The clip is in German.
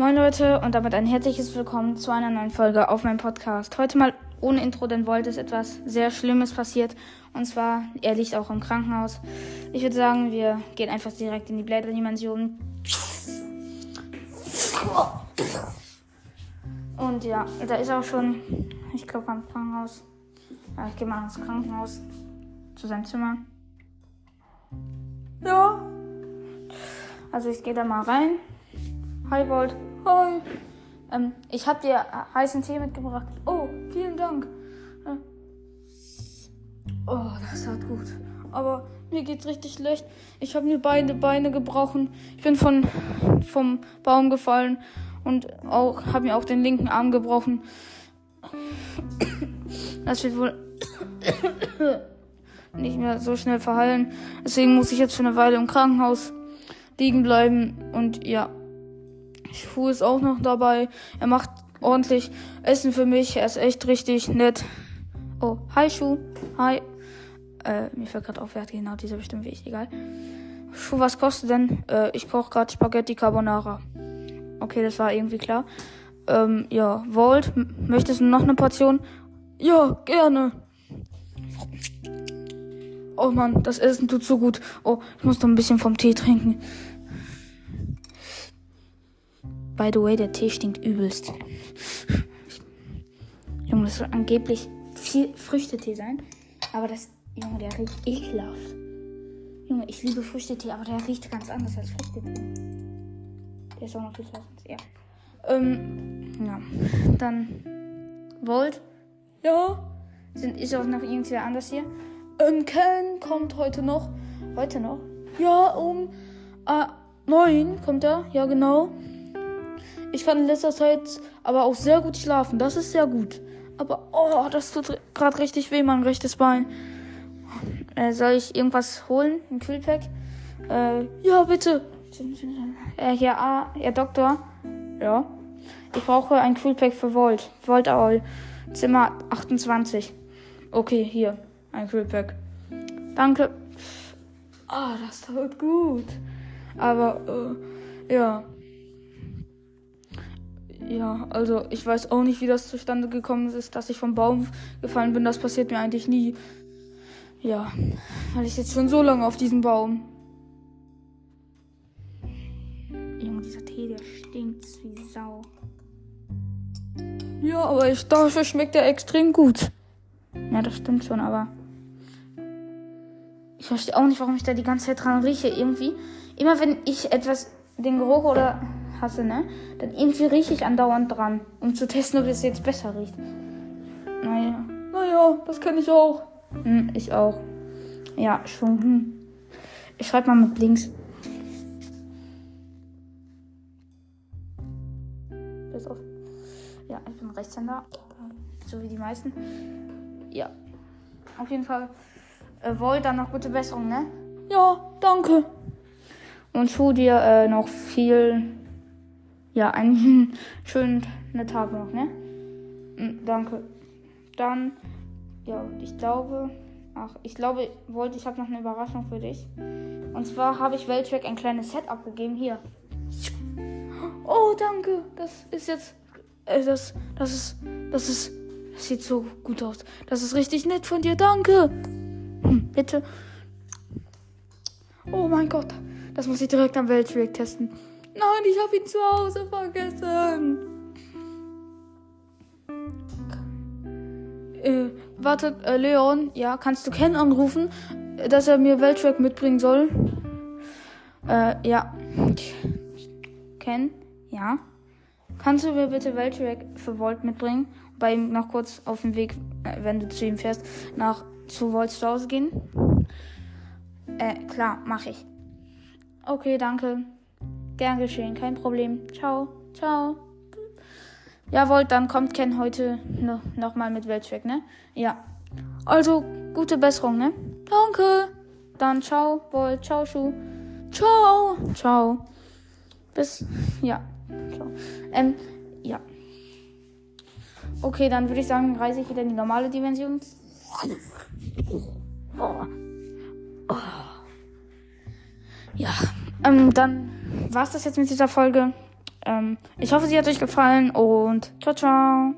Moin Leute und damit ein herzliches Willkommen zu einer neuen Folge auf meinem Podcast. Heute mal ohne Intro, denn Volt ist etwas sehr Schlimmes passiert. Und zwar, er liegt auch im Krankenhaus. Ich würde sagen, wir gehen einfach direkt in die Blätterdimension. Und ja, da ist auch schon, ich glaube, am Krankenhaus. Ja, ich gehe mal ins Krankenhaus zu seinem Zimmer. Ja. Also ich gehe da mal rein. Hi Volt. Hi. Ähm, ich habe dir heißen Tee mitgebracht. Oh, vielen Dank. Äh, Oh, das tat gut. Aber mir geht's richtig schlecht. Ich habe mir beide Beine gebrochen. Ich bin von vom Baum gefallen und auch habe mir auch den linken Arm gebrochen. Das wird wohl nicht mehr so schnell verheilen. Deswegen muss ich jetzt für eine Weile im Krankenhaus liegen bleiben und ja. Schuh ist auch noch dabei. Er macht ordentlich Essen für mich. Er ist echt richtig nett. Oh, hi Schuh. Hi. Äh, mir fällt gerade auf, wer hat genau dieser bestimmt Weg. Egal. Schuh, was kostet denn? Äh, ich koche gerade Spaghetti Carbonara. Okay, das war irgendwie klar. Ähm, ja, Volt, möchtest du noch eine Portion? Ja, gerne. Oh Mann, das Essen tut so gut. Oh, ich muss noch ein bisschen vom Tee trinken. By the way, der Tee stinkt übelst. Junge, das soll angeblich viel Früchtetee sein. Aber das, Junge, der riecht ekelhaft. Junge, ich liebe Früchtetee, aber der riecht ganz anders als Früchtetee. Der ist auch noch viel heiß. Ja. Ähm, ja. Dann Volt. Ja. Sind, ist auch noch irgendwer anders hier? Ähm, Ken kommt heute noch. Heute noch? Ja, um äh, neun kommt er. Ja, genau. Ich kann in letzter Zeit aber auch sehr gut schlafen. Das ist sehr gut. Aber, oh, das tut gerade richtig weh, mein rechtes Bein. Äh, soll ich irgendwas holen? Ein Kühlpack? Äh, ja, bitte. Äh, hier, ah, Herr Doktor. Ja. Ich brauche ein Kühlpack für Volt. Volt Owl. Zimmer 28. Okay, hier. Ein Kühlpack. Danke. Ah, das tut gut. Aber, äh, ja. Ja, also ich weiß auch nicht, wie das zustande gekommen ist, dass ich vom Baum gefallen bin. Das passiert mir eigentlich nie. Ja, weil ich jetzt schon so lange auf diesem Baum. Junge, dieser Tee, der stinkt wie Sau. Ja, aber ich, dafür schmeckt er extrem gut. Ja, das stimmt schon, aber. Ich verstehe auch nicht, warum ich da die ganze Zeit dran rieche. Irgendwie. Immer wenn ich etwas, den Geruch oder hasse, ne? Dann irgendwie rieche ich andauernd dran, um zu testen, ob es jetzt besser riecht. Naja. Naja, das kenne ich auch. Hm, ich auch. Ja, schon. Hm. Ich schreibe mal mit links. Bis auf. Ja, ich bin Rechtshänder. So wie die meisten. Ja. Auf jeden Fall. Äh, Volt, dann noch gute Besserung, ne? Ja, danke. Und Schuh dir äh, noch viel ja, einen schönen Tag noch, ne? Danke. Dann, ja, ich glaube, ach, ich glaube, wollte, ich habe noch eine Überraschung für dich. Und zwar habe ich Welttrack ein kleines Set abgegeben. Hier. Oh, danke. Das ist jetzt, äh, das, das ist, das ist, das sieht so gut aus. Das ist richtig nett von dir. Danke. Hm, bitte. Oh mein Gott. Das muss ich direkt am Welttrack testen. Nein, ich habe ihn zu Hause vergessen. Äh, warte, äh, Leon, ja, kannst du Ken anrufen, dass er mir Weltrack mitbringen soll? Äh, ja. Ken, ja. Kannst du mir bitte Weltrack für Volt mitbringen? Bei ihm noch kurz auf dem Weg, äh, wenn du zu ihm fährst, nach zu Volts zu Hause gehen? Äh, klar, mach ich. Okay, danke. Gern geschehen, kein Problem. Ciao, ciao. Jawohl, dann kommt Ken heute no, nochmal mit Welttrack, ne? Ja. Also, gute Besserung, ne? Danke. Dann ciao, Volt, ciao, Schuh. Ciao, ciao. Bis, ja, ciao. Ähm, ja. Okay, dann würde ich sagen, reise ich wieder in die normale Dimension. Ja, ähm, dann war es das jetzt mit dieser Folge. Ähm, ich hoffe, sie hat euch gefallen und ciao, ciao.